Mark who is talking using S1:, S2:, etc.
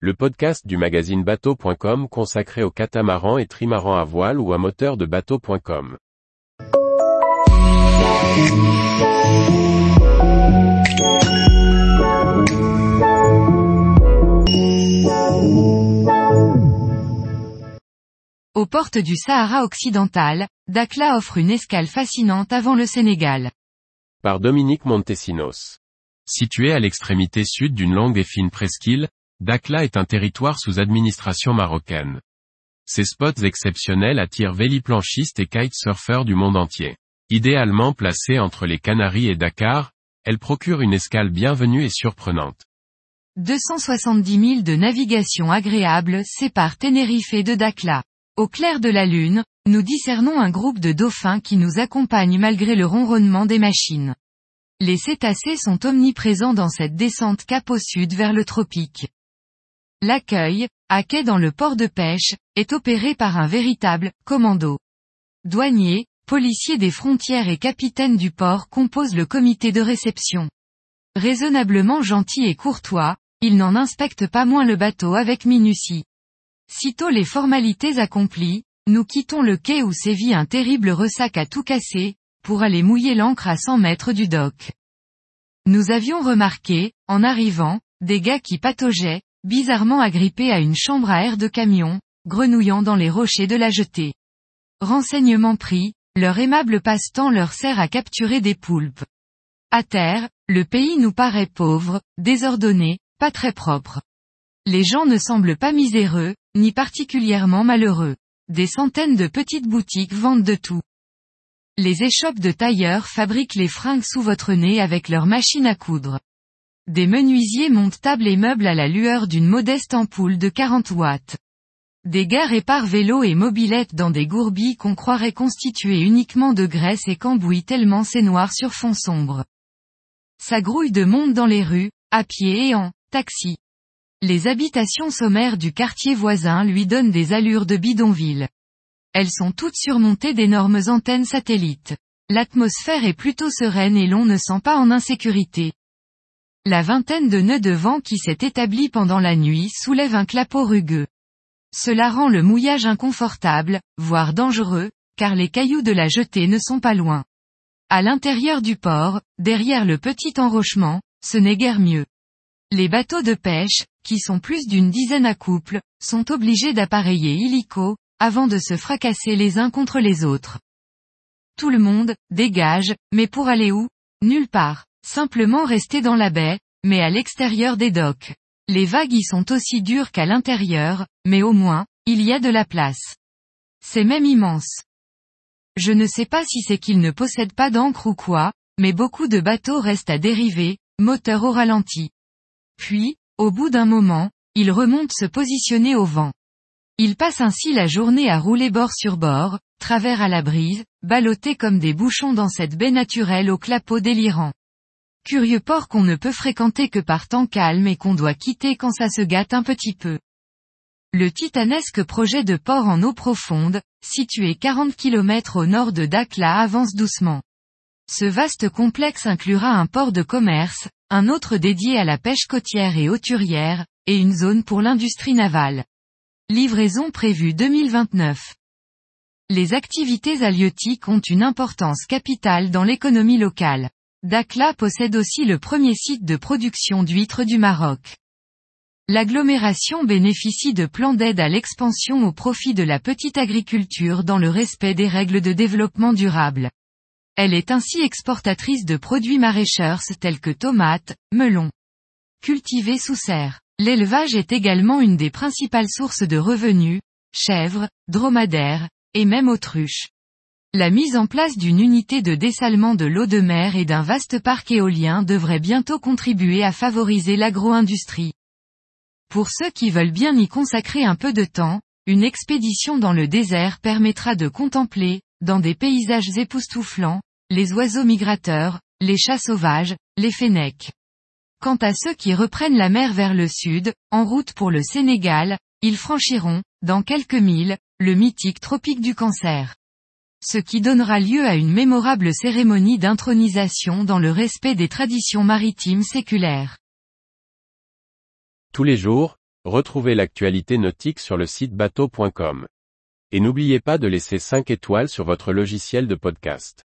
S1: le podcast du magazine bateau.com consacré aux catamarans et trimarans à voile ou à moteur de bateau.com.
S2: Aux portes du Sahara occidental, Dakla offre une escale fascinante avant le Sénégal.
S1: Par Dominique Montesinos. Situé à l'extrémité sud d'une longue et fine presqu'île, Dakla est un territoire sous administration marocaine. Ces spots exceptionnels attirent véliplanchistes et kitesurfers du monde entier. Idéalement placée entre les Canaries et Dakar, elle procure une escale bienvenue et surprenante.
S2: 270 milles de navigation agréable séparent Tenerife de Dakla. Au clair de la lune, nous discernons un groupe de dauphins qui nous accompagnent malgré le ronronnement des machines. Les cétacés sont omniprésents dans cette descente cap au sud vers le tropique. L'accueil, à quai dans le port de pêche, est opéré par un véritable commando. Douaniers, policiers des frontières et capitaines du port composent le comité de réception. Raisonnablement gentils et courtois, ils n'en inspectent pas moins le bateau avec minutie. Sitôt les formalités accomplies, nous quittons le quai où sévit un terrible ressac à tout casser, pour aller mouiller l'ancre à 100 mètres du dock. Nous avions remarqué, en arrivant, des gars qui pataugeaient, bizarrement agrippés à une chambre à air de camion, grenouillant dans les rochers de la jetée. Renseignement pris, leur aimable passe-temps leur sert à capturer des poulpes. À terre, le pays nous paraît pauvre, désordonné, pas très propre. Les gens ne semblent pas miséreux, ni particulièrement malheureux. Des centaines de petites boutiques vendent de tout. Les échoppes de tailleurs fabriquent les fringues sous votre nez avec leurs machines à coudre. Des menuisiers montent table et meubles à la lueur d'une modeste ampoule de 40 watts. Des gars réparent vélos et mobilettes dans des gourbilles qu'on croirait constituées uniquement de graisse et cambouis tellement c'est noir sur fond sombre. Ça grouille de monde dans les rues, à pied et en taxi. Les habitations sommaires du quartier voisin lui donnent des allures de bidonville. Elles sont toutes surmontées d'énormes antennes satellites. L'atmosphère est plutôt sereine et l'on ne sent pas en insécurité. La vingtaine de nœuds de vent qui s'est établi pendant la nuit soulève un clapot rugueux. Cela rend le mouillage inconfortable, voire dangereux, car les cailloux de la jetée ne sont pas loin. À l'intérieur du port, derrière le petit enrochement, ce n'est guère mieux. Les bateaux de pêche, qui sont plus d'une dizaine à couple, sont obligés d'appareiller illico, avant de se fracasser les uns contre les autres. Tout le monde, dégage, mais pour aller où? Nulle part. Simplement rester dans la baie, mais à l'extérieur des docks. Les vagues y sont aussi dures qu'à l'intérieur, mais au moins, il y a de la place. C'est même immense. Je ne sais pas si c'est qu'ils ne possèdent pas d'encre ou quoi, mais beaucoup de bateaux restent à dériver, moteur au ralenti. Puis, au bout d'un moment, ils remontent se positionner au vent. Ils passent ainsi la journée à rouler bord sur bord, travers à la brise, ballottés comme des bouchons dans cette baie naturelle au clapot délirant. Curieux port qu'on ne peut fréquenter que par temps calme et qu'on doit quitter quand ça se gâte un petit peu. Le titanesque projet de port en eau profonde, situé 40 km au nord de Dakla avance doucement. Ce vaste complexe inclura un port de commerce, un autre dédié à la pêche côtière et hauturière, et une zone pour l'industrie navale. Livraison prévue 2029. Les activités halieutiques ont une importance capitale dans l'économie locale. Dakla possède aussi le premier site de production d'huîtres du Maroc. L'agglomération bénéficie de plans d'aide à l'expansion au profit de la petite agriculture dans le respect des règles de développement durable. Elle est ainsi exportatrice de produits maraîchers tels que tomates, melons. Cultivés sous serre. L'élevage est également une des principales sources de revenus, chèvres, dromadaires, et même autruches. La mise en place d'une unité de dessalement de l'eau de mer et d'un vaste parc éolien devrait bientôt contribuer à favoriser l'agro-industrie. Pour ceux qui veulent bien y consacrer un peu de temps, une expédition dans le désert permettra de contempler, dans des paysages époustouflants, les oiseaux migrateurs, les chats sauvages, les fennecs. Quant à ceux qui reprennent la mer vers le sud, en route pour le Sénégal, ils franchiront, dans quelques milles, le mythique tropique du cancer. Ce qui donnera lieu à une mémorable cérémonie d'intronisation dans le respect des traditions maritimes séculaires.
S1: Tous les jours, Retrouvez l'actualité nautique sur le site bateau.com. Et n'oubliez pas de laisser 5 étoiles sur votre logiciel de podcast.